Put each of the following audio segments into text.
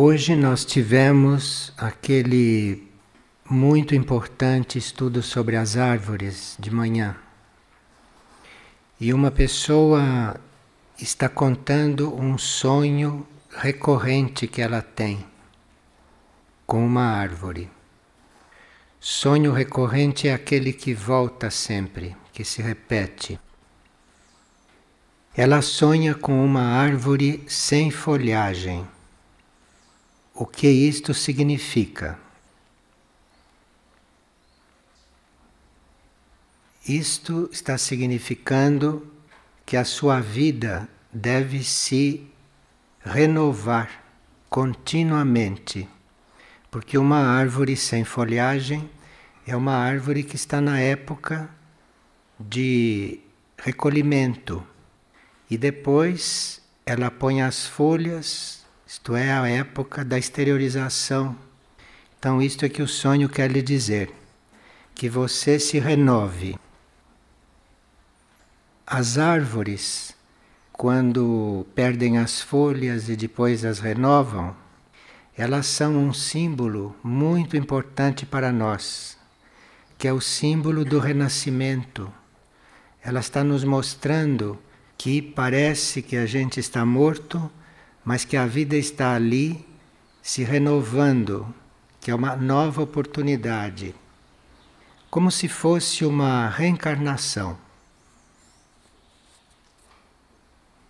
Hoje nós tivemos aquele muito importante estudo sobre as árvores de manhã. E uma pessoa está contando um sonho recorrente que ela tem com uma árvore. Sonho recorrente é aquele que volta sempre, que se repete. Ela sonha com uma árvore sem folhagem o que isto significa. Isto está significando que a sua vida deve se renovar continuamente, porque uma árvore sem folhagem é uma árvore que está na época de recolhimento e depois ela põe as folhas isto é a época da exteriorização. Então, isto é que o sonho quer lhe dizer: que você se renove. As árvores, quando perdem as folhas e depois as renovam, elas são um símbolo muito importante para nós, que é o símbolo do renascimento. Ela está nos mostrando que parece que a gente está morto, mas que a vida está ali se renovando, que é uma nova oportunidade, como se fosse uma reencarnação.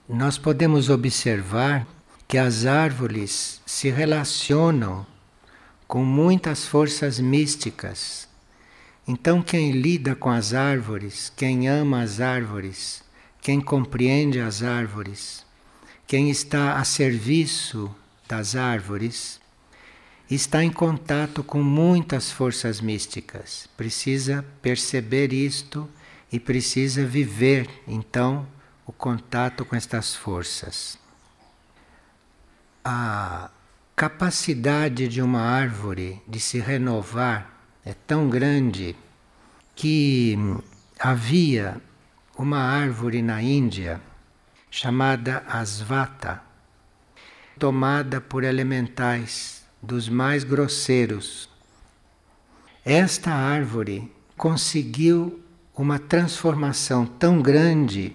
Nós podemos observar que as árvores se relacionam com muitas forças místicas. Então, quem lida com as árvores, quem ama as árvores, quem compreende as árvores, quem está a serviço das árvores está em contato com muitas forças místicas. Precisa perceber isto e precisa viver, então, o contato com estas forças. A capacidade de uma árvore de se renovar é tão grande que havia uma árvore na Índia chamada Asvata, tomada por elementais dos mais grosseiros. Esta árvore conseguiu uma transformação tão grande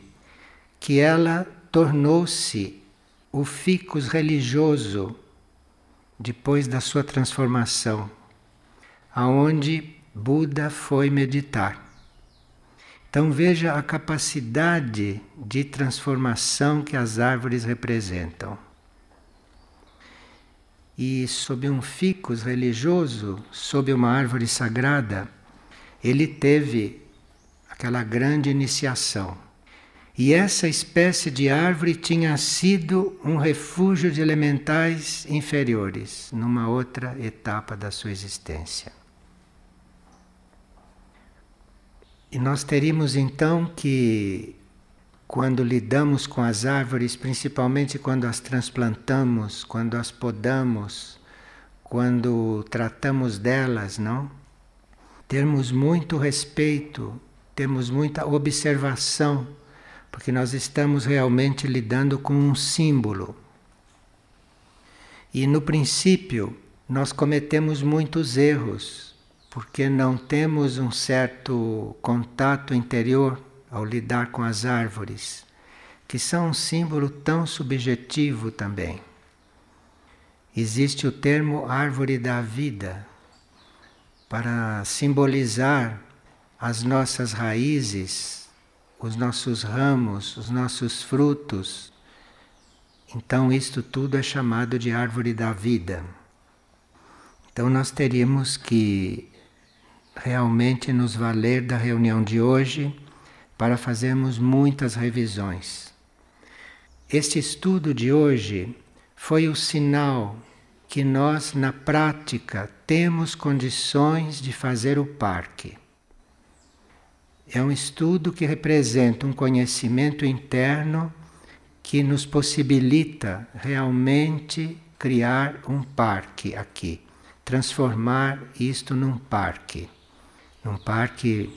que ela tornou-se o ficus religioso depois da sua transformação, aonde Buda foi meditar. Então veja a capacidade de transformação que as árvores representam. E sob um ficus religioso, sob uma árvore sagrada, ele teve aquela grande iniciação. E essa espécie de árvore tinha sido um refúgio de elementais inferiores numa outra etapa da sua existência. E nós teríamos então que, quando lidamos com as árvores, principalmente quando as transplantamos, quando as podamos, quando tratamos delas, não? Termos muito respeito, temos muita observação, porque nós estamos realmente lidando com um símbolo. E no princípio, nós cometemos muitos erros porque não temos um certo contato interior ao lidar com as árvores, que são um símbolo tão subjetivo também. Existe o termo árvore da vida para simbolizar as nossas raízes, os nossos ramos, os nossos frutos. Então, isto tudo é chamado de árvore da vida. Então, nós teríamos que realmente nos valer da reunião de hoje para fazermos muitas revisões. Este estudo de hoje foi o sinal que nós, na prática, temos condições de fazer o parque. É um estudo que representa um conhecimento interno que nos possibilita realmente criar um parque aqui, transformar isto num parque num parque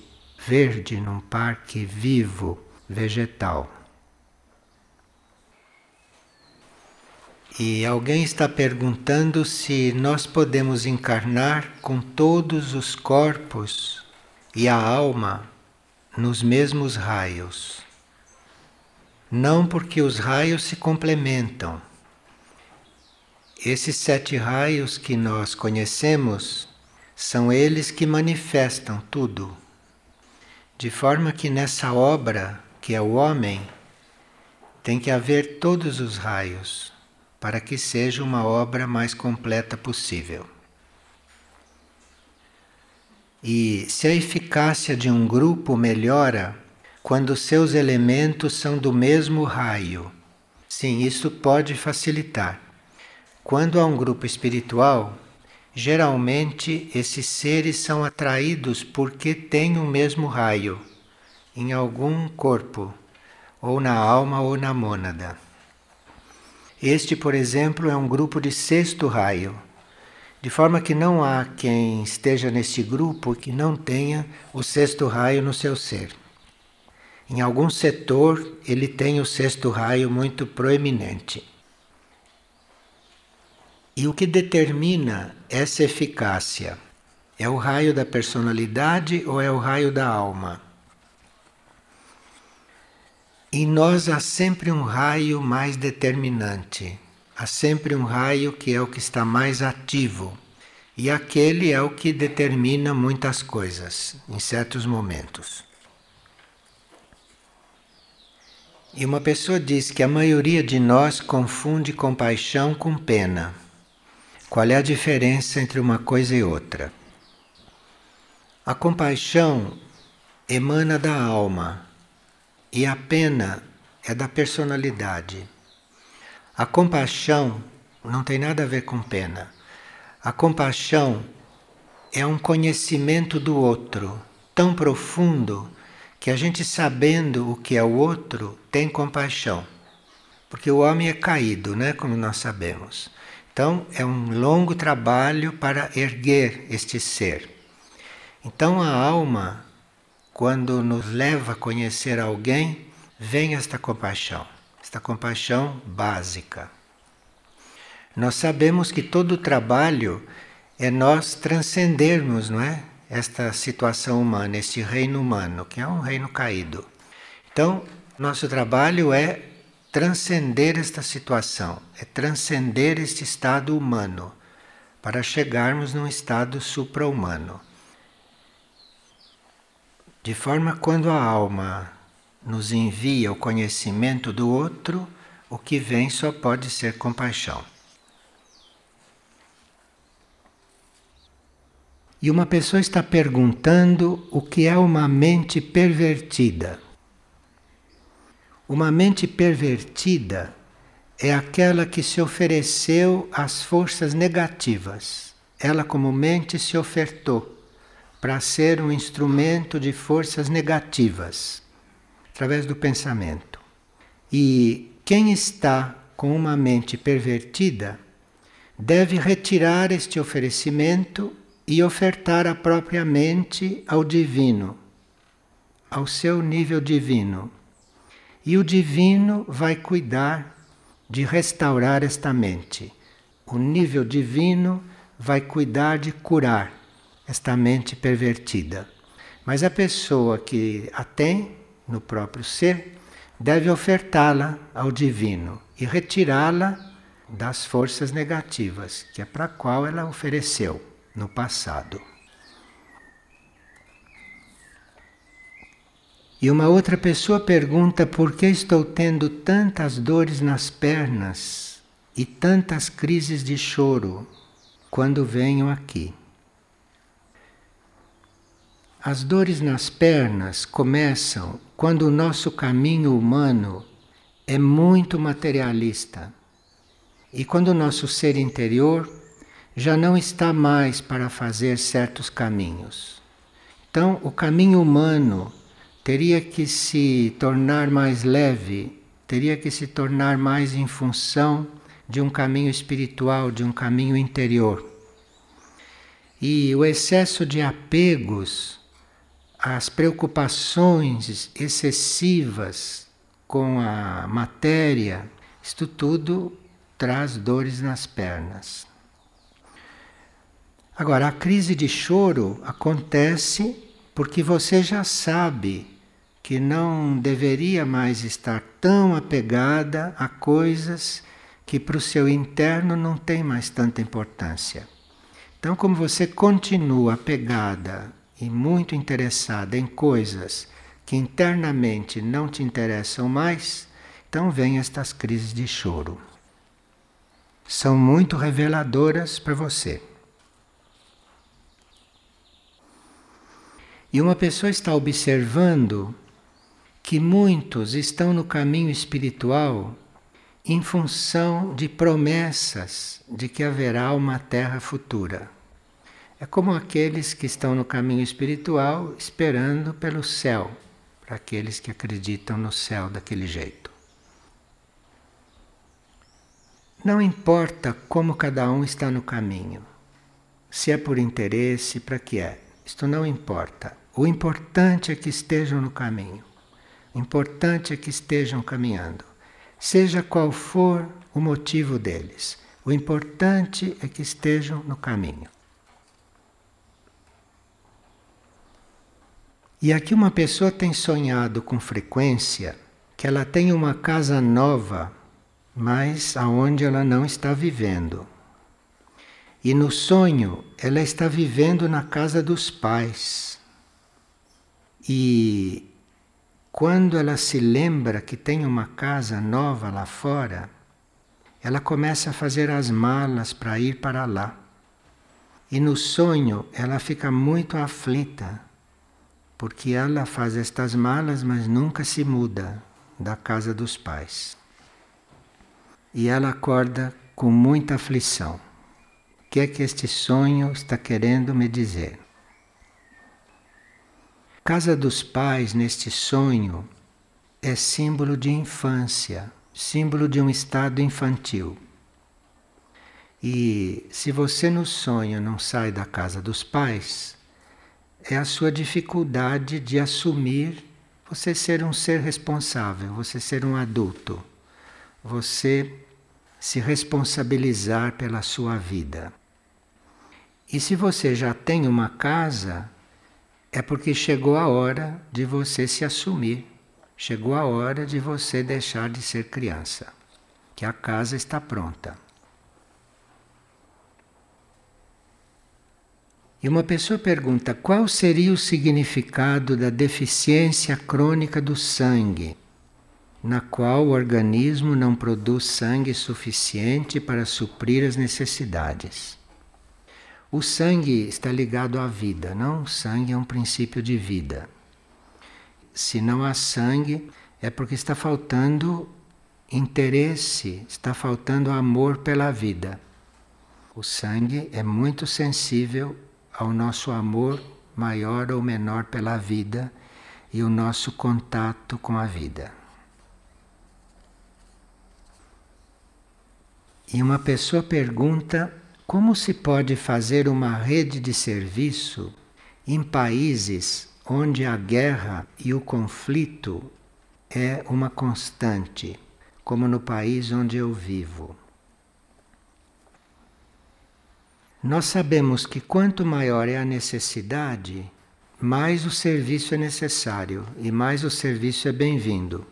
verde, num parque vivo, vegetal. E alguém está perguntando se nós podemos encarnar com todos os corpos e a alma nos mesmos raios. Não porque os raios se complementam. Esses sete raios que nós conhecemos são eles que manifestam tudo. De forma que nessa obra, que é o homem, tem que haver todos os raios para que seja uma obra mais completa possível. E se a eficácia de um grupo melhora quando seus elementos são do mesmo raio, sim, isso pode facilitar. Quando há um grupo espiritual, geralmente esses seres são atraídos porque têm o mesmo raio em algum corpo, ou na alma ou na mônada. Este, por exemplo, é um grupo de sexto raio, de forma que não há quem esteja nesse grupo que não tenha o sexto raio no seu ser. Em algum setor, ele tem o sexto raio muito proeminente. E o que determina essa eficácia? É o raio da personalidade ou é o raio da alma? Em nós há sempre um raio mais determinante, há sempre um raio que é o que está mais ativo, e aquele é o que determina muitas coisas em certos momentos. E uma pessoa diz que a maioria de nós confunde compaixão com pena. Qual é a diferença entre uma coisa e outra? A compaixão emana da alma, e a pena é da personalidade. A compaixão não tem nada a ver com pena. A compaixão é um conhecimento do outro tão profundo que a gente, sabendo o que é o outro, tem compaixão. Porque o homem é caído, né? como nós sabemos. Então, é um longo trabalho para erguer este ser. Então, a alma quando nos leva a conhecer alguém, vem esta compaixão, esta compaixão básica. Nós sabemos que todo o trabalho é nós transcendermos, não é? Esta situação humana, este reino humano, que é um reino caído. Então, nosso trabalho é transcender esta situação, é transcender este estado humano, para chegarmos num estado supra-humano. De forma quando a alma nos envia o conhecimento do outro, o que vem só pode ser compaixão. E uma pessoa está perguntando o que é uma mente pervertida. Uma mente pervertida é aquela que se ofereceu às forças negativas. Ela, como mente, se ofertou para ser um instrumento de forças negativas, através do pensamento. E quem está com uma mente pervertida deve retirar este oferecimento e ofertar a própria mente ao divino, ao seu nível divino. E o divino vai cuidar de restaurar esta mente. O nível divino vai cuidar de curar esta mente pervertida. Mas a pessoa que a tem no próprio ser deve ofertá-la ao divino e retirá-la das forças negativas, que é para qual ela ofereceu no passado. E uma outra pessoa pergunta por que estou tendo tantas dores nas pernas e tantas crises de choro quando venho aqui. As dores nas pernas começam quando o nosso caminho humano é muito materialista e quando o nosso ser interior já não está mais para fazer certos caminhos. Então, o caminho humano teria que se tornar mais leve, teria que se tornar mais em função de um caminho espiritual, de um caminho interior. E o excesso de apegos as preocupações excessivas com a matéria, isto tudo traz dores nas pernas. Agora, a crise de choro acontece porque você já sabe que não deveria mais estar tão apegada a coisas que para o seu interno não tem mais tanta importância. Então, como você continua apegada e muito interessada em coisas que internamente não te interessam mais, então vem estas crises de choro. São muito reveladoras para você. E uma pessoa está observando que muitos estão no caminho espiritual em função de promessas de que haverá uma terra futura. É como aqueles que estão no caminho espiritual esperando pelo céu, para aqueles que acreditam no céu daquele jeito. Não importa como cada um está no caminho, se é por interesse, para que é, isto não importa. O importante é que estejam no caminho. Importante é que estejam caminhando. Seja qual for o motivo deles, o importante é que estejam no caminho. E aqui uma pessoa tem sonhado com frequência que ela tem uma casa nova, mas aonde ela não está vivendo. E no sonho ela está vivendo na casa dos pais. E quando ela se lembra que tem uma casa nova lá fora, ela começa a fazer as malas para ir para lá. E no sonho ela fica muito aflita, porque ela faz estas malas, mas nunca se muda da casa dos pais. E ela acorda com muita aflição. O que é que este sonho está querendo me dizer? Casa dos pais neste sonho é símbolo de infância, símbolo de um estado infantil. E se você no sonho não sai da casa dos pais, é a sua dificuldade de assumir você ser um ser responsável, você ser um adulto, você se responsabilizar pela sua vida. E se você já tem uma casa, é porque chegou a hora de você se assumir, chegou a hora de você deixar de ser criança, que a casa está pronta. E uma pessoa pergunta qual seria o significado da deficiência crônica do sangue, na qual o organismo não produz sangue suficiente para suprir as necessidades. O sangue está ligado à vida, não? O sangue é um princípio de vida. Se não há sangue, é porque está faltando interesse, está faltando amor pela vida. O sangue é muito sensível ao nosso amor maior ou menor pela vida e o nosso contato com a vida. E uma pessoa pergunta como se pode fazer uma rede de serviço em países onde a guerra e o conflito é uma constante, como no país onde eu vivo? Nós sabemos que quanto maior é a necessidade, mais o serviço é necessário e mais o serviço é bem-vindo.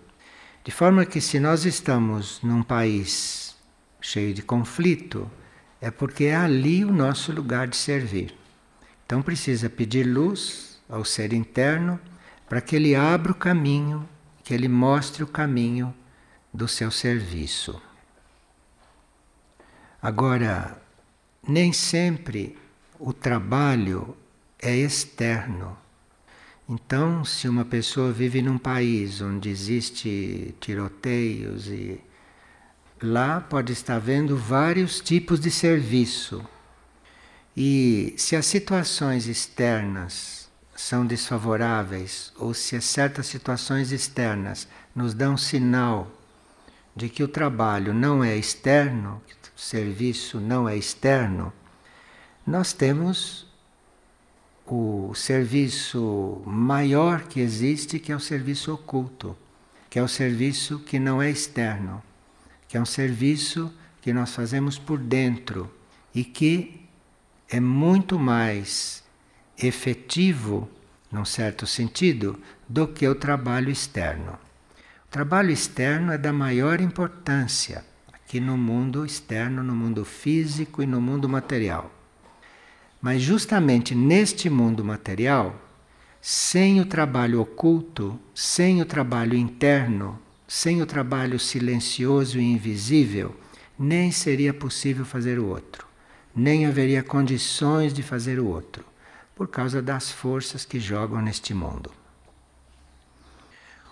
De forma que, se nós estamos num país cheio de conflito, é porque é ali o nosso lugar de servir. Então precisa pedir luz ao ser interno para que ele abra o caminho, que ele mostre o caminho do seu serviço. Agora, nem sempre o trabalho é externo. Então, se uma pessoa vive num país onde existe tiroteios e lá pode estar vendo vários tipos de serviço. E se as situações externas são desfavoráveis, ou se certas situações externas nos dão sinal de que o trabalho não é externo, que o serviço não é externo, nós temos o serviço maior que existe, que é o serviço oculto, que é o serviço que não é externo que é um serviço que nós fazemos por dentro e que é muito mais efetivo, num certo sentido, do que o trabalho externo. O trabalho externo é da maior importância aqui no mundo externo, no mundo físico e no mundo material. Mas justamente neste mundo material, sem o trabalho oculto, sem o trabalho interno, sem o trabalho silencioso e invisível, nem seria possível fazer o outro, nem haveria condições de fazer o outro, por causa das forças que jogam neste mundo.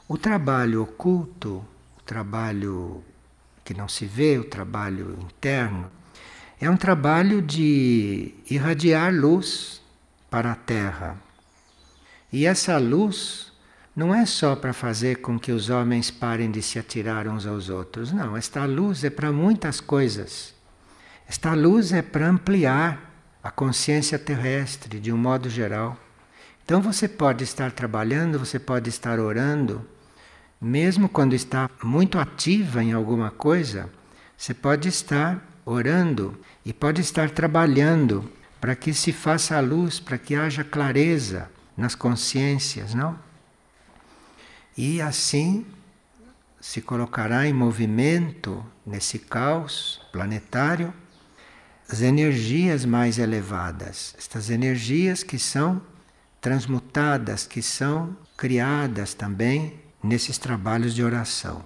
O trabalho oculto, o trabalho que não se vê, o trabalho interno, é um trabalho de irradiar luz para a Terra. E essa luz não é só para fazer com que os homens parem de se atirar uns aos outros. Não, esta luz é para muitas coisas. Esta luz é para ampliar a consciência terrestre de um modo geral. Então você pode estar trabalhando, você pode estar orando, mesmo quando está muito ativa em alguma coisa, você pode estar orando e pode estar trabalhando para que se faça a luz, para que haja clareza nas consciências, não? E assim se colocará em movimento nesse caos planetário as energias mais elevadas, estas energias que são transmutadas, que são criadas também nesses trabalhos de oração.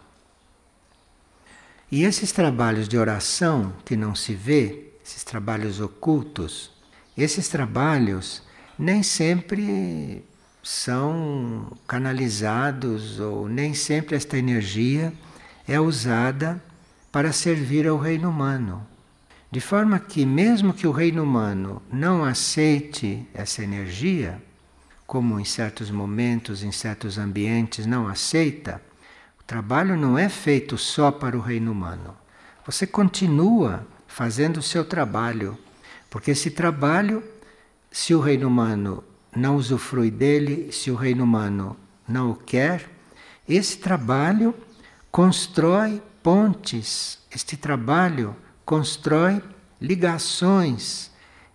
E esses trabalhos de oração que não se vê, esses trabalhos ocultos, esses trabalhos nem sempre são canalizados ou nem sempre esta energia é usada para servir ao reino humano. De forma que, mesmo que o reino humano não aceite essa energia, como em certos momentos, em certos ambientes não aceita, o trabalho não é feito só para o reino humano. Você continua fazendo o seu trabalho, porque esse trabalho, se o reino humano não usufrui dele se o reino humano não o quer, esse trabalho constrói pontes, este trabalho constrói ligações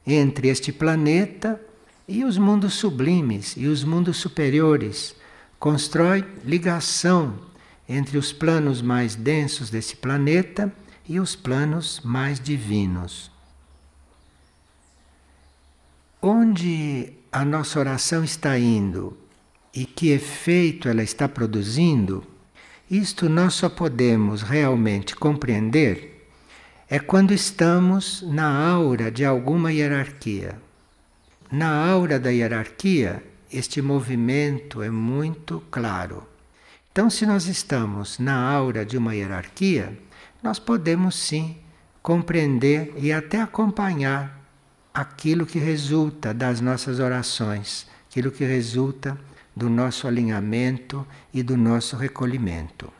entre este planeta e os mundos sublimes e os mundos superiores. Constrói ligação entre os planos mais densos desse planeta e os planos mais divinos. Onde a nossa oração está indo e que efeito ela está produzindo, isto nós só podemos realmente compreender é quando estamos na aura de alguma hierarquia. Na aura da hierarquia, este movimento é muito claro. Então, se nós estamos na aura de uma hierarquia, nós podemos sim compreender e até acompanhar aquilo que resulta das nossas orações, aquilo que resulta do nosso alinhamento e do nosso recolhimento.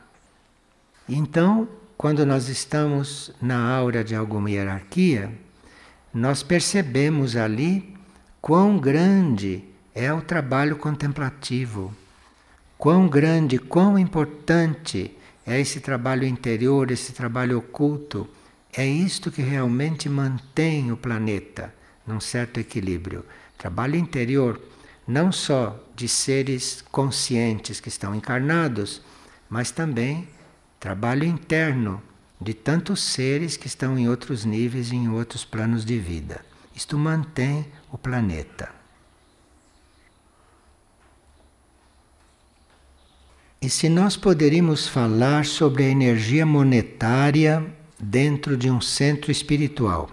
Então, quando nós estamos na aura de alguma hierarquia, nós percebemos ali quão grande é o trabalho contemplativo, quão grande, quão importante é esse trabalho interior, esse trabalho oculto. É isto que realmente mantém o planeta num certo equilíbrio. Trabalho interior, não só de seres conscientes que estão encarnados, mas também trabalho interno de tantos seres que estão em outros níveis e em outros planos de vida. Isto mantém o planeta. E se nós poderíamos falar sobre a energia monetária dentro de um centro espiritual?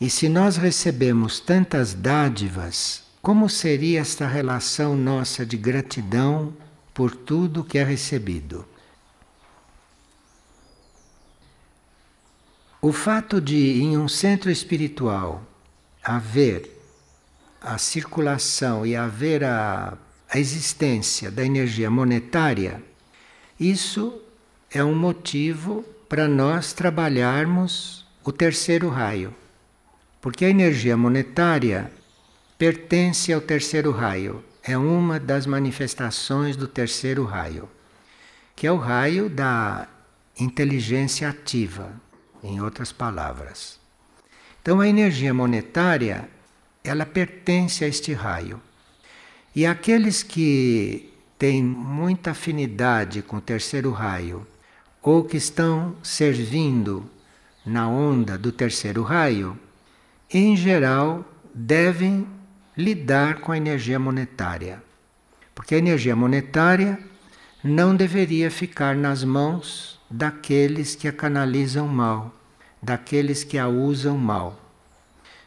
E se nós recebemos tantas dádivas, como seria esta relação nossa de gratidão por tudo que é recebido? O fato de, em um centro espiritual, haver a circulação e haver a, a existência da energia monetária, isso é um motivo para nós trabalharmos o terceiro raio. Porque a energia monetária pertence ao terceiro raio, é uma das manifestações do terceiro raio, que é o raio da inteligência ativa, em outras palavras. Então a energia monetária, ela pertence a este raio. E aqueles que têm muita afinidade com o terceiro raio, ou que estão servindo na onda do terceiro raio, em geral devem lidar com a energia monetária. Porque a energia monetária não deveria ficar nas mãos daqueles que a canalizam mal, daqueles que a usam mal.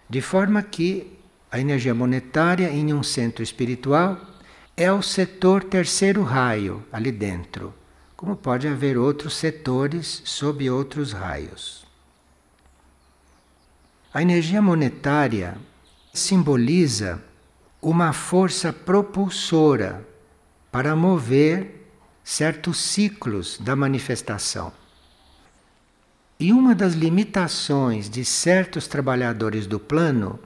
De forma que a energia monetária em um centro espiritual é o setor terceiro raio ali dentro, como pode haver outros setores sob outros raios. A energia monetária simboliza uma força propulsora para mover certos ciclos da manifestação. E uma das limitações de certos trabalhadores do plano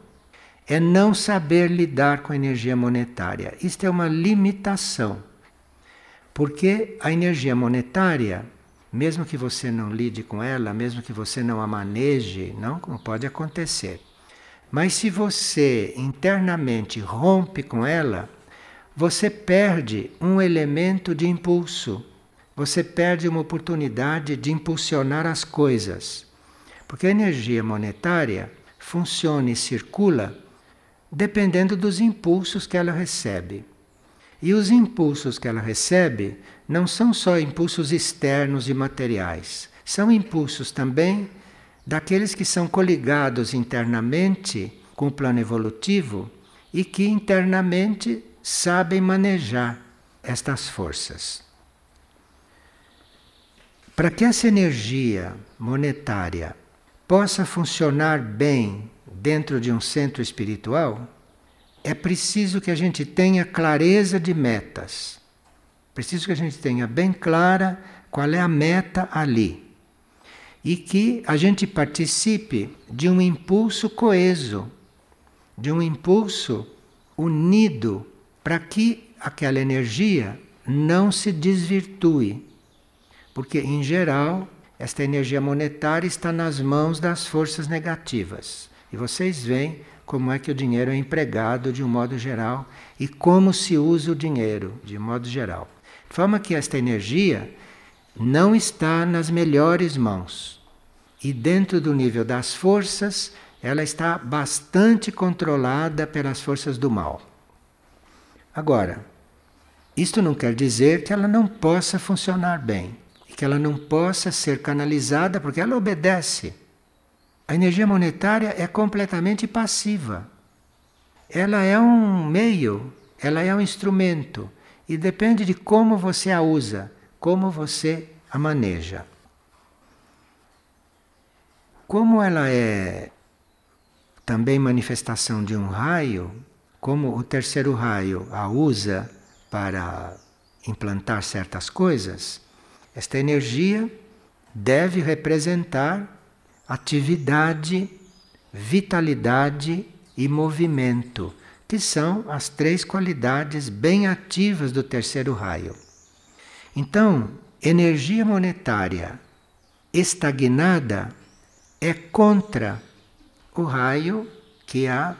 é não saber lidar com a energia monetária. Isto é uma limitação. Porque a energia monetária, mesmo que você não lide com ela, mesmo que você não a maneje, não, pode acontecer. Mas se você internamente rompe com ela, você perde um elemento de impulso. Você perde uma oportunidade de impulsionar as coisas. Porque a energia monetária funciona e circula dependendo dos impulsos que ela recebe. E os impulsos que ela recebe não são só impulsos externos e materiais, são impulsos também daqueles que são coligados internamente com o plano evolutivo e que internamente sabem manejar estas forças. Para que essa energia monetária possa funcionar bem dentro de um centro espiritual, é preciso que a gente tenha clareza de metas. Preciso que a gente tenha bem clara qual é a meta ali. E que a gente participe de um impulso coeso, de um impulso unido, para que aquela energia não se desvirtue. Porque, em geral, esta energia monetária está nas mãos das forças negativas. E vocês veem como é que o dinheiro é empregado de um modo geral e como se usa o dinheiro de modo geral. Forma que esta energia não está nas melhores mãos. E dentro do nível das forças, ela está bastante controlada pelas forças do mal. Agora, isto não quer dizer que ela não possa funcionar bem, que ela não possa ser canalizada, porque ela obedece a energia monetária é completamente passiva. Ela é um meio, ela é um instrumento e depende de como você a usa, como você a maneja. Como ela é também manifestação de um raio, como o terceiro raio a usa para implantar certas coisas, esta energia deve representar atividade, vitalidade e movimento, que são as três qualidades bem ativas do terceiro raio. Então, energia monetária estagnada é contra o raio que a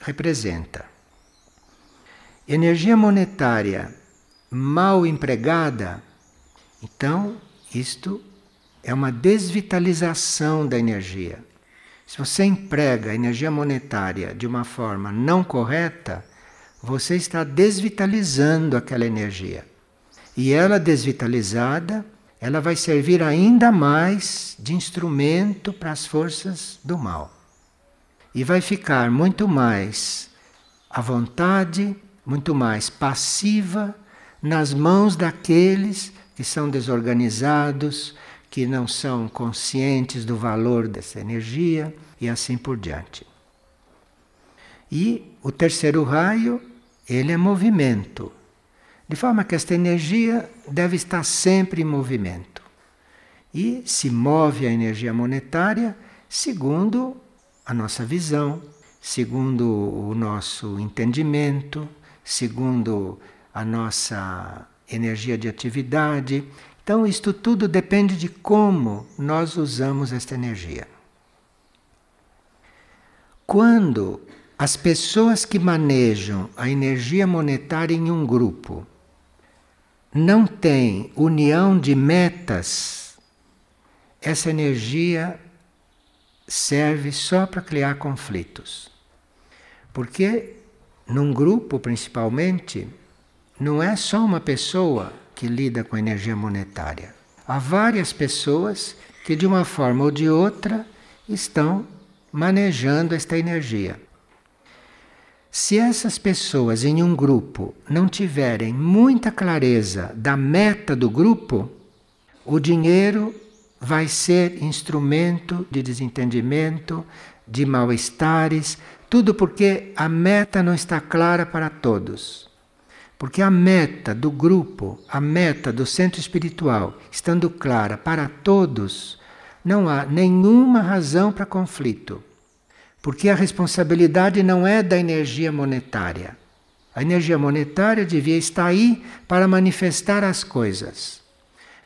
representa. Energia monetária mal empregada, então isto é uma desvitalização da energia. Se você emprega a energia monetária de uma forma não correta, você está desvitalizando aquela energia. E ela desvitalizada, ela vai servir ainda mais de instrumento para as forças do mal. E vai ficar muito mais à vontade, muito mais passiva nas mãos daqueles que são desorganizados, que não são conscientes do valor dessa energia e assim por diante. E o terceiro raio, ele é movimento. De forma que esta energia deve estar sempre em movimento. E se move a energia monetária segundo a nossa visão, segundo o nosso entendimento, segundo a nossa energia de atividade, Então, isto tudo depende de como nós usamos esta energia. Quando as pessoas que manejam a energia monetária em um grupo não têm união de metas, essa energia serve só para criar conflitos. Porque num grupo, principalmente, não é só uma pessoa que lida com energia monetária. Há várias pessoas que, de uma forma ou de outra, estão manejando esta energia. Se essas pessoas em um grupo não tiverem muita clareza da meta do grupo, o dinheiro vai ser instrumento de desentendimento, de mal-estares, tudo porque a meta não está clara para todos. Porque a meta do grupo, a meta do centro espiritual, estando clara para todos, não há nenhuma razão para conflito. Porque a responsabilidade não é da energia monetária. A energia monetária devia estar aí para manifestar as coisas.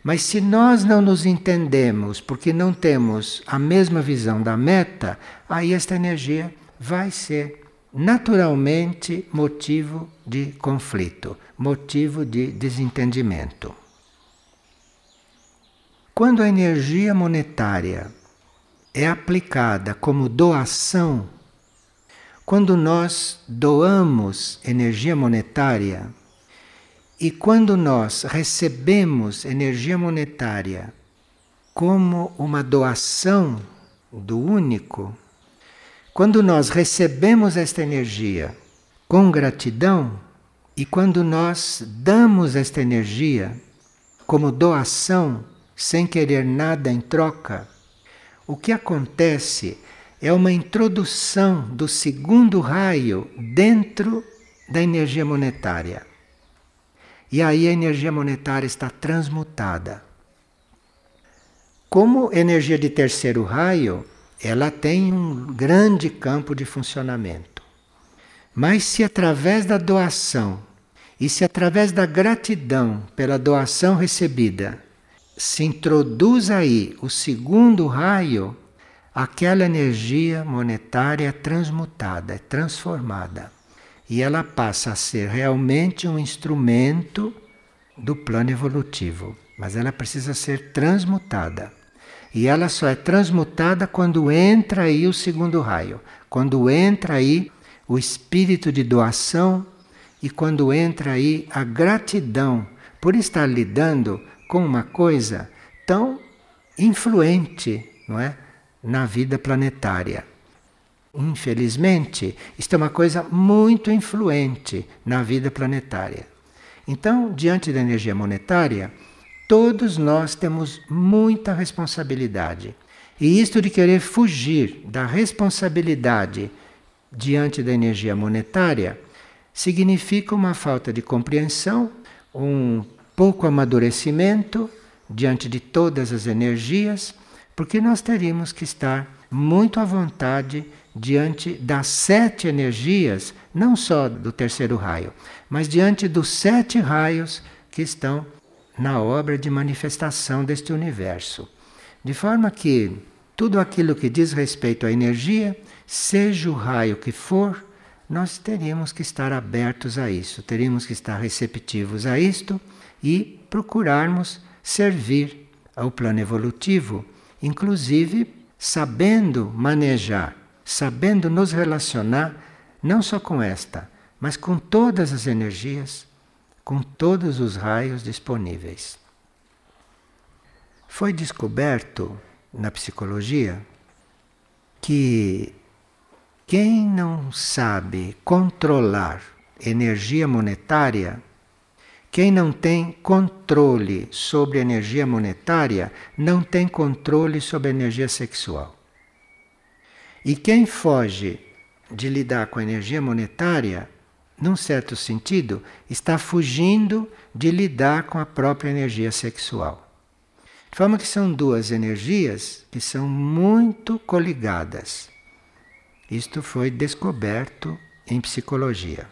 Mas se nós não nos entendemos porque não temos a mesma visão da meta, aí esta energia vai ser naturalmente motivo de conflito, motivo de desentendimento. Quando a energia monetária é aplicada como doação, quando nós doamos energia monetária e quando nós recebemos energia monetária como uma doação do único, quando nós recebemos esta energia com gratidão e quando nós damos esta energia como doação, sem querer nada em troca, o que acontece é uma introdução do segundo raio dentro da energia monetária. E aí a energia monetária está transmutada. Como energia de terceiro raio, ela tem um grande campo de funcionamento. Mas se através da doação e se através da gratidão pela doação recebida se introduz aí o segundo raio, aquela energia monetária é transmutada, é transformada. E ela passa a ser realmente um instrumento do plano evolutivo. Mas ela precisa ser transmutada. E ela só é transmutada quando entra aí o segundo raio, quando entra aí o espírito de doação e quando entra aí a gratidão por estar lidando com uma coisa tão influente, não é, na vida planetária. Infelizmente, isto é uma coisa muito influente na vida planetária. Então, diante da energia monetária, Todos nós temos muita responsabilidade. E isto de querer fugir da responsabilidade diante da energia monetária significa uma falta de compreensão, um pouco amadurecimento diante de todas as energias, porque nós teríamos que estar muito à vontade diante das sete energias, não só do terceiro raio, mas diante dos sete raios que estão na obra de manifestação deste universo. De forma que tudo aquilo que diz respeito à energia, seja o raio que for, nós teríamos que estar abertos a isso, teríamos que estar receptivos a isto e procurarmos servir ao plano evolutivo, inclusive sabendo manejar, sabendo nos relacionar não só com esta, mas com todas as energias com todos os raios disponíveis. Foi descoberto na psicologia que quem não sabe controlar energia monetária, quem não tem controle sobre energia monetária, não tem controle sobre energia sexual. E quem foge de lidar com a energia monetária num certo sentido, está fugindo de lidar com a própria energia sexual. De forma que são duas energias que são muito coligadas. Isto foi descoberto em psicologia.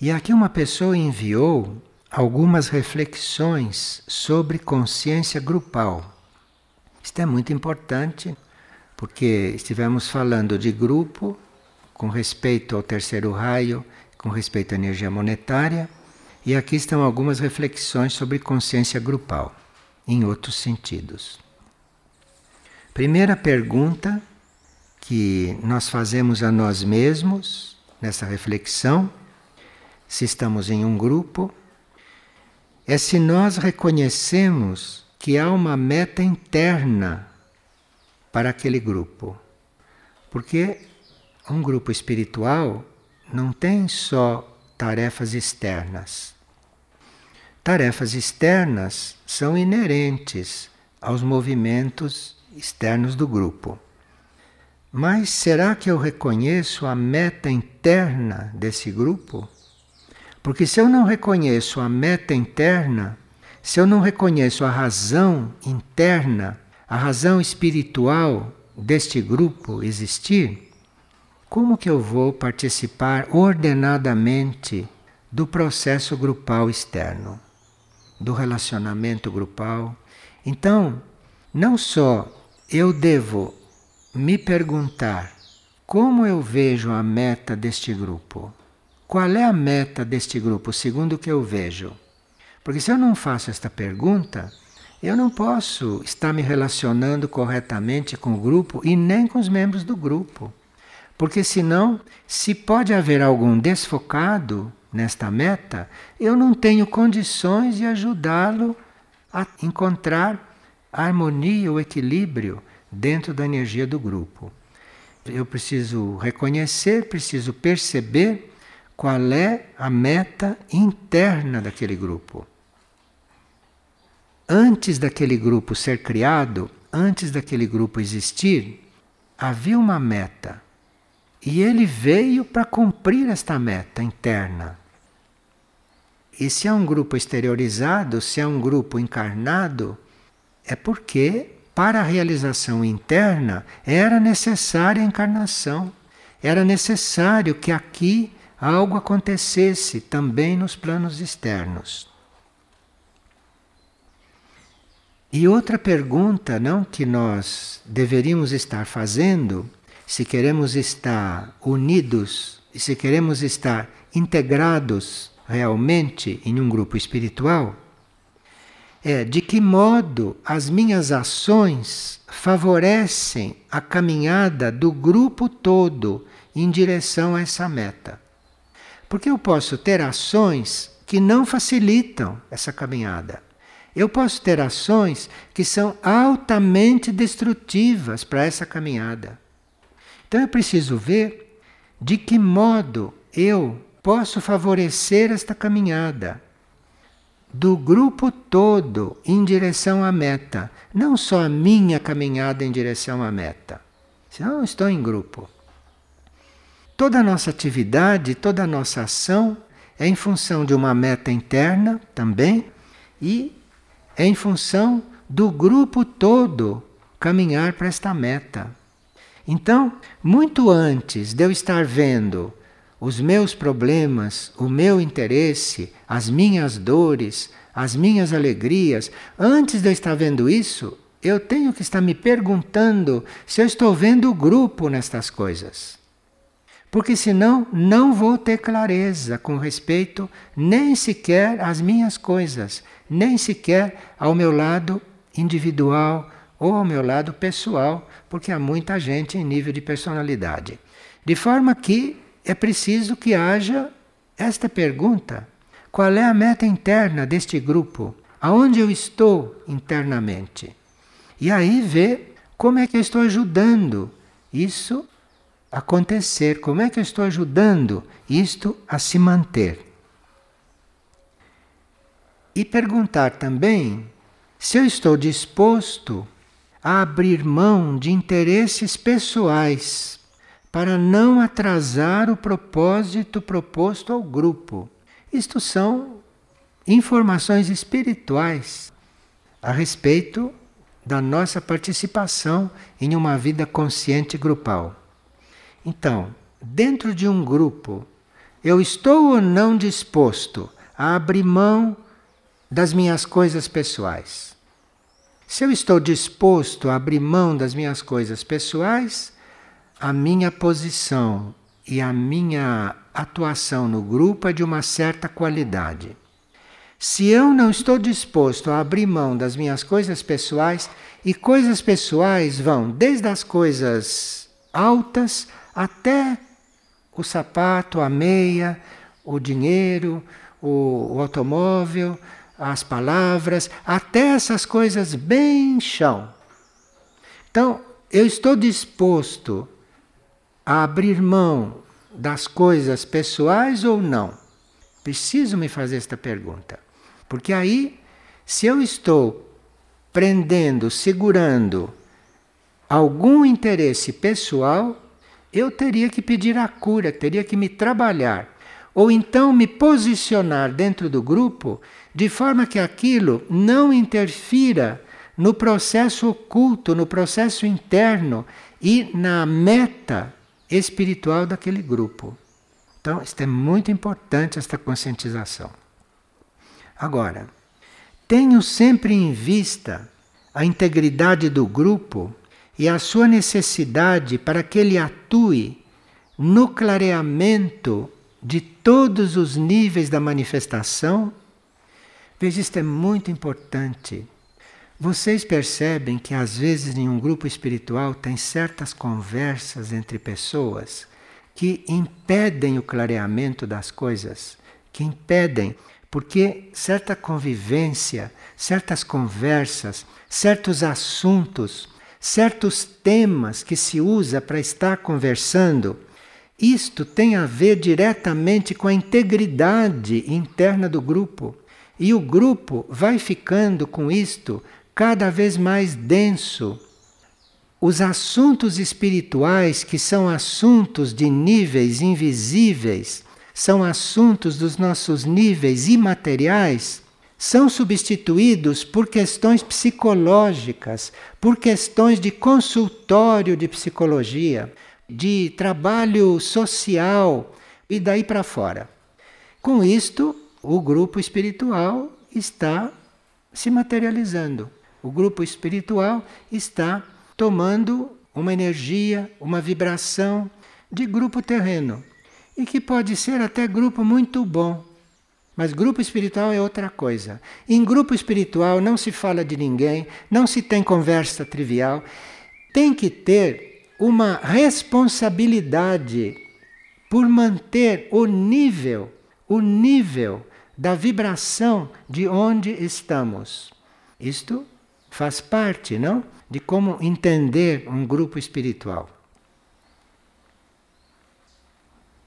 E aqui uma pessoa enviou algumas reflexões sobre consciência grupal. Isto é muito importante porque estivemos falando de grupo com respeito ao terceiro raio, com respeito à energia monetária, e aqui estão algumas reflexões sobre consciência grupal, em outros sentidos. Primeira pergunta que nós fazemos a nós mesmos nessa reflexão, se estamos em um grupo, é se nós reconhecemos que há uma meta interna para aquele grupo. Porque um grupo espiritual não tem só tarefas externas. Tarefas externas são inerentes aos movimentos externos do grupo. Mas será que eu reconheço a meta interna desse grupo? Porque se eu não reconheço a meta interna, se eu não reconheço a razão interna, a razão espiritual deste grupo existir, como que eu vou participar ordenadamente do processo grupal externo, do relacionamento grupal? Então, não só eu devo me perguntar como eu vejo a meta deste grupo. Qual é a meta deste grupo, segundo o que eu vejo? Porque se eu não faço esta pergunta, eu não posso estar me relacionando corretamente com o grupo e nem com os membros do grupo. Porque senão, se pode haver algum desfocado nesta meta, eu não tenho condições de ajudá-lo a encontrar a harmonia, o equilíbrio dentro da energia do grupo. Eu preciso reconhecer, preciso perceber qual é a meta interna daquele grupo. Antes daquele grupo ser criado, antes daquele grupo existir, havia uma meta. E ele veio para cumprir esta meta interna. E se é um grupo exteriorizado, se é um grupo encarnado, é porque para a realização interna era necessária a encarnação. Era necessário que aqui algo acontecesse também nos planos externos. E outra pergunta, não que nós deveríamos estar fazendo, se queremos estar unidos e se queremos estar integrados realmente em um grupo espiritual, é de que modo as minhas ações favorecem a caminhada do grupo todo em direção a essa meta. Porque eu posso ter ações que não facilitam essa caminhada. Eu posso ter ações que são altamente destrutivas para essa caminhada. Então eu preciso ver de que modo eu posso favorecer esta caminhada do grupo todo em direção à meta, não só a minha caminhada em direção à meta. Senão eu estou em grupo. Toda a nossa atividade, toda a nossa ação é em função de uma meta interna também e é em função do grupo todo caminhar para esta meta. Então, muito antes de eu estar vendo os meus problemas, o meu interesse, as minhas dores, as minhas alegrias, antes de eu estar vendo isso, eu tenho que estar me perguntando se eu estou vendo o grupo nestas coisas. Porque senão não vou ter clareza com respeito nem sequer às minhas coisas, nem sequer ao meu lado individual ou ao meu lado pessoal, porque há muita gente em nível de personalidade. De forma que é preciso que haja esta pergunta: qual é a meta interna deste grupo? Aonde eu estou internamente? E aí ver como é que eu estou ajudando isso acontecer, como é que eu estou ajudando isto a se manter. E perguntar também se eu estou disposto a abrir mão de interesses pessoais para não atrasar o propósito proposto ao grupo. Isto são informações espirituais a respeito da nossa participação em uma vida consciente grupal. Então, dentro de um grupo Eu estou ou não disposto a abrir mão das minhas coisas pessoais? Se eu estou disposto a abrir mão das minhas coisas pessoais, a minha posição e a minha atuação no grupo é de uma certa qualidade. Se eu não estou disposto a abrir mão das minhas coisas pessoais, e coisas pessoais vão desde as coisas altas até o sapato, a meia, o dinheiro, o, o automóvel, as palavras, até essas coisas bem chão. Então, eu estou disposto a abrir mão das coisas pessoais ou não? Preciso me fazer esta pergunta. Porque aí, se eu estou prendendo, segurando algum interesse pessoal, eu teria que pedir a cura, teria que me trabalhar. Ou então me posicionar dentro do grupo de forma que aquilo não interfira no processo oculto, no processo interno e na meta espiritual daquele grupo. Então, isto é muito importante, esta conscientização. Agora, tenho sempre em vista a integridade do grupo e a sua necessidade para que ele atue no clareamento de todos os níveis da manifestação. Veja, isto é muito importante. Vocês percebem que às vezes em um grupo espiritual tem certas conversas entre pessoas que impedem o clareamento das coisas, que impedem, porque certa convivência, certas conversas, certos assuntos, certos temas que se usa para estar conversando, isto tem a ver diretamente com a integridade interna do grupo. E o grupo vai ficando com isto cada vez mais denso. Os assuntos espirituais, que são assuntos de níveis invisíveis, são assuntos dos nossos níveis imateriais, são substituídos por questões psicológicas, por questões de consultório de psicologia, de trabalho social e daí para fora. Com isto, o grupo espiritual está se materializando o grupo espiritual está tomando uma energia, uma vibração de grupo terreno. E que pode ser até grupo muito bom. Mas grupo espiritual é outra coisa. Em grupo espiritual não se fala de ninguém, não se tem conversa trivial. Tem que ter uma responsabilidade por manter o nível, o nível da vibração de onde estamos. Isto faz parte, não? De como entender um grupo espiritual.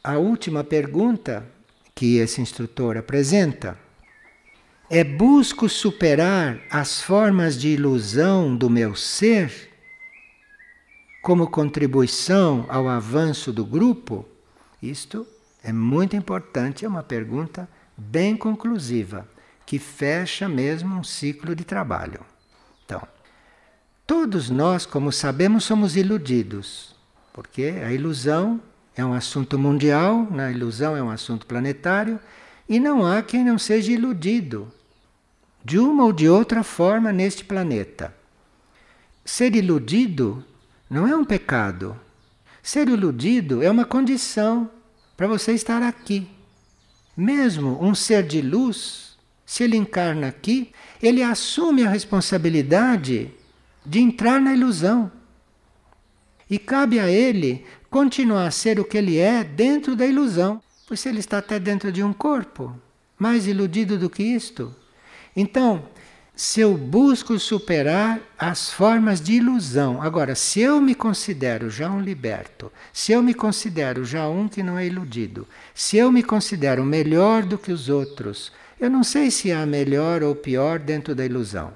A última pergunta que esse instrutor apresenta é: busco superar as formas de ilusão do meu ser como contribuição ao avanço do grupo? Isto é muito importante, é uma pergunta bem conclusiva, que fecha mesmo um ciclo de trabalho. Então, todos nós, como sabemos, somos iludidos, porque a ilusão é um assunto mundial, né? a ilusão é um assunto planetário, e não há quem não seja iludido de uma ou de outra forma neste planeta. Ser iludido não é um pecado. Ser iludido é uma condição para você estar aqui. Mesmo um ser de luz, se ele encarna aqui, ele assume a responsabilidade de entrar na ilusão. E cabe a ele continuar a ser o que ele é dentro da ilusão, pois ele está até dentro de um corpo, mais iludido do que isto. Então, se eu busco superar as formas de ilusão, agora, se eu me considero já um liberto, se eu me considero já um que não é iludido, se eu me considero melhor do que os outros, eu não sei se há melhor ou pior dentro da ilusão.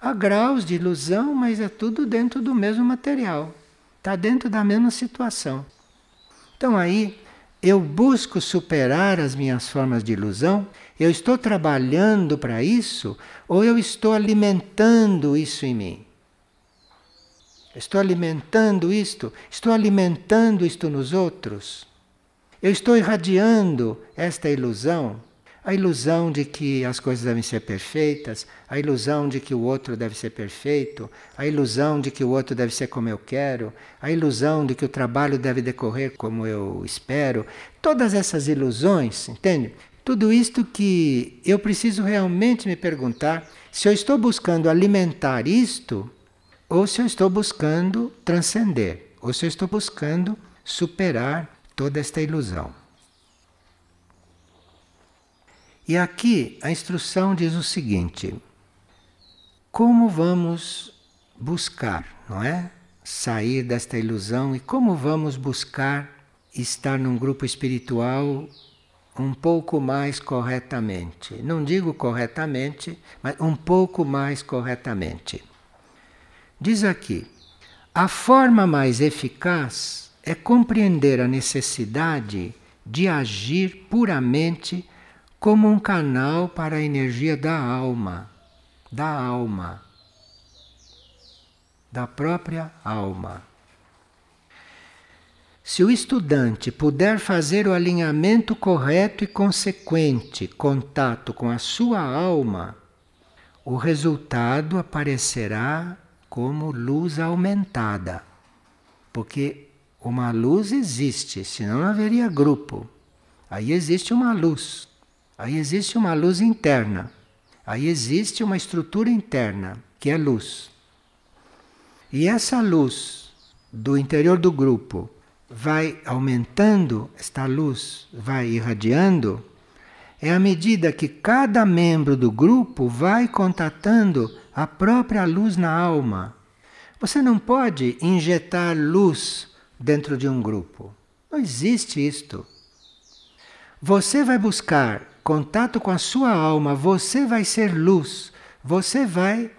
Há graus de ilusão, mas é tudo dentro do mesmo material. Está dentro da mesma situação. Então aí eu busco superar as minhas formas de ilusão, eu estou trabalhando para isso ou eu estou alimentando isso em mim? Estou alimentando isto? Estou alimentando isto nos outros? Eu estou irradiando esta ilusão, a ilusão de que as coisas devem ser perfeitas, a ilusão de que o outro deve ser perfeito, a ilusão de que o outro deve ser como eu quero, a ilusão de que o trabalho deve decorrer como eu espero. Todas essas ilusões, entende? Tudo isto que eu preciso realmente me perguntar se eu estou buscando alimentar isto ou se eu estou buscando transcender, ou se eu estou buscando superar toda esta ilusão. E aqui a instrução diz o seguinte: como vamos buscar, não é? Sair desta ilusão e como vamos buscar estar num grupo espiritual um pouco mais corretamente. Não digo corretamente, mas um pouco mais corretamente. Diz aqui: a forma mais eficaz é compreender a necessidade de agir puramente como um canal para a energia da alma, da alma, da própria alma. Se o estudante puder fazer o alinhamento correto e consequente contato com a sua alma, o resultado aparecerá como luz aumentada. Porque uma luz existe, senão não haveria grupo. Aí existe uma luz. Aí existe uma luz interna. Aí existe uma estrutura interna, que é luz. E essa luz do interior do grupo vai aumentando, esta luz vai irradiando, é à medida que cada membro do grupo vai contatando a própria luz na alma. Você não pode injetar luz dentro de um grupo. Não existe isto. Você vai buscar contato com a sua alma, você vai ser luz, você vai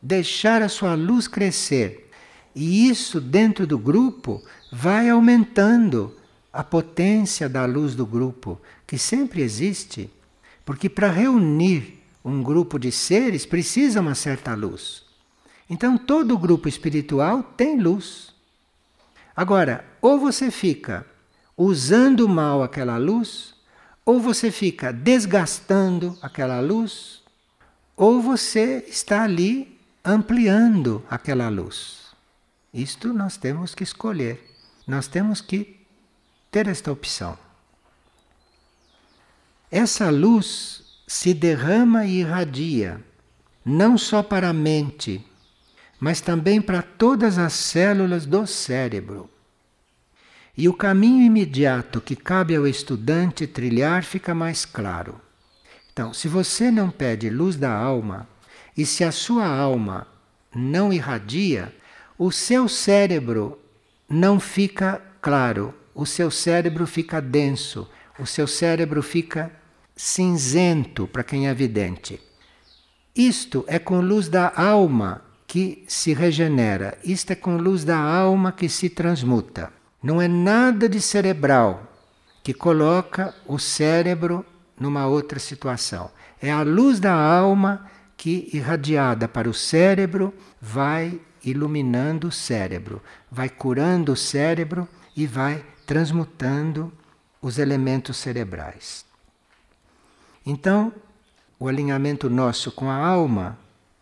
deixar a sua luz crescer. E isso dentro do grupo vai aumentando a potência da luz do grupo, que sempre existe. Porque para reunir um grupo de seres precisa uma certa luz. Então todo grupo espiritual tem luz. Agora, ou você fica usando mal aquela luz, ou você fica desgastando aquela luz, ou você está ali ampliando aquela luz. Isto nós temos que escolher. Nós temos que ter esta opção. Essa luz se derrama e irradia, não só para a mente, mas também para todas as células do cérebro. E o caminho imediato que cabe ao estudante trilhar fica mais claro. Então, se você não pede luz da alma, e se a sua alma não irradia, o seu cérebro não fica claro, o seu cérebro fica denso, o seu cérebro fica cinzento para quem é vidente. Isto é com luz da alma que se regenera, isto é com luz da alma que se transmuta. Não é nada de cerebral que coloca o cérebro numa outra situação. É a luz da alma que, irradiada para o cérebro, vai iluminando o cérebro, vai curando o cérebro e vai transmutando os elementos cerebrais. Então, o alinhamento nosso com a alma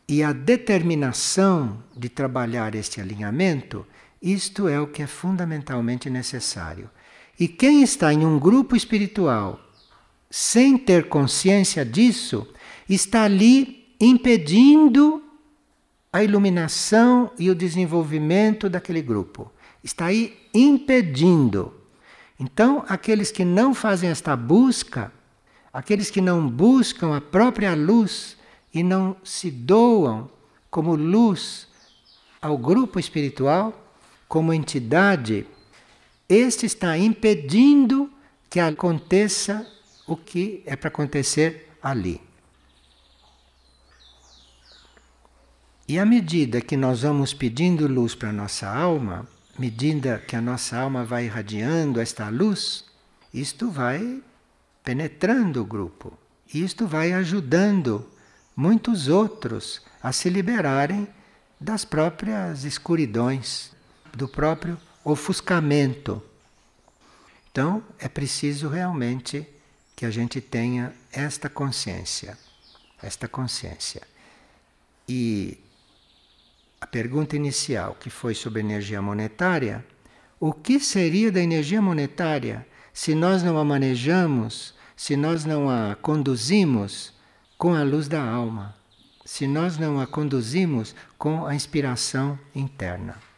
e a determinação de trabalhar este alinhamento isto é o que é fundamentalmente necessário. E quem está em um grupo espiritual sem ter consciência disso, está ali impedindo a iluminação e o desenvolvimento daquele grupo. Está aí impedindo. Então, aqueles que não fazem esta busca, aqueles que não buscam a própria luz e não se doam como luz ao grupo espiritual, como entidade, este está impedindo que aconteça o que é para acontecer ali. E à medida que nós vamos pedindo luz para a nossa alma, medida que a nossa alma vai irradiando esta luz, isto vai penetrando o grupo. Isto vai ajudando muitos outros a se liberarem das próprias escuridões do próprio ofuscamento. Então é preciso realmente que a gente tenha esta consciência, esta consciência. E a pergunta inicial, que foi sobre energia monetária, o que seria da energia monetária se nós não a manejamos, se nós não a conduzimos com a luz da alma, se nós não a conduzimos com a inspiração interna?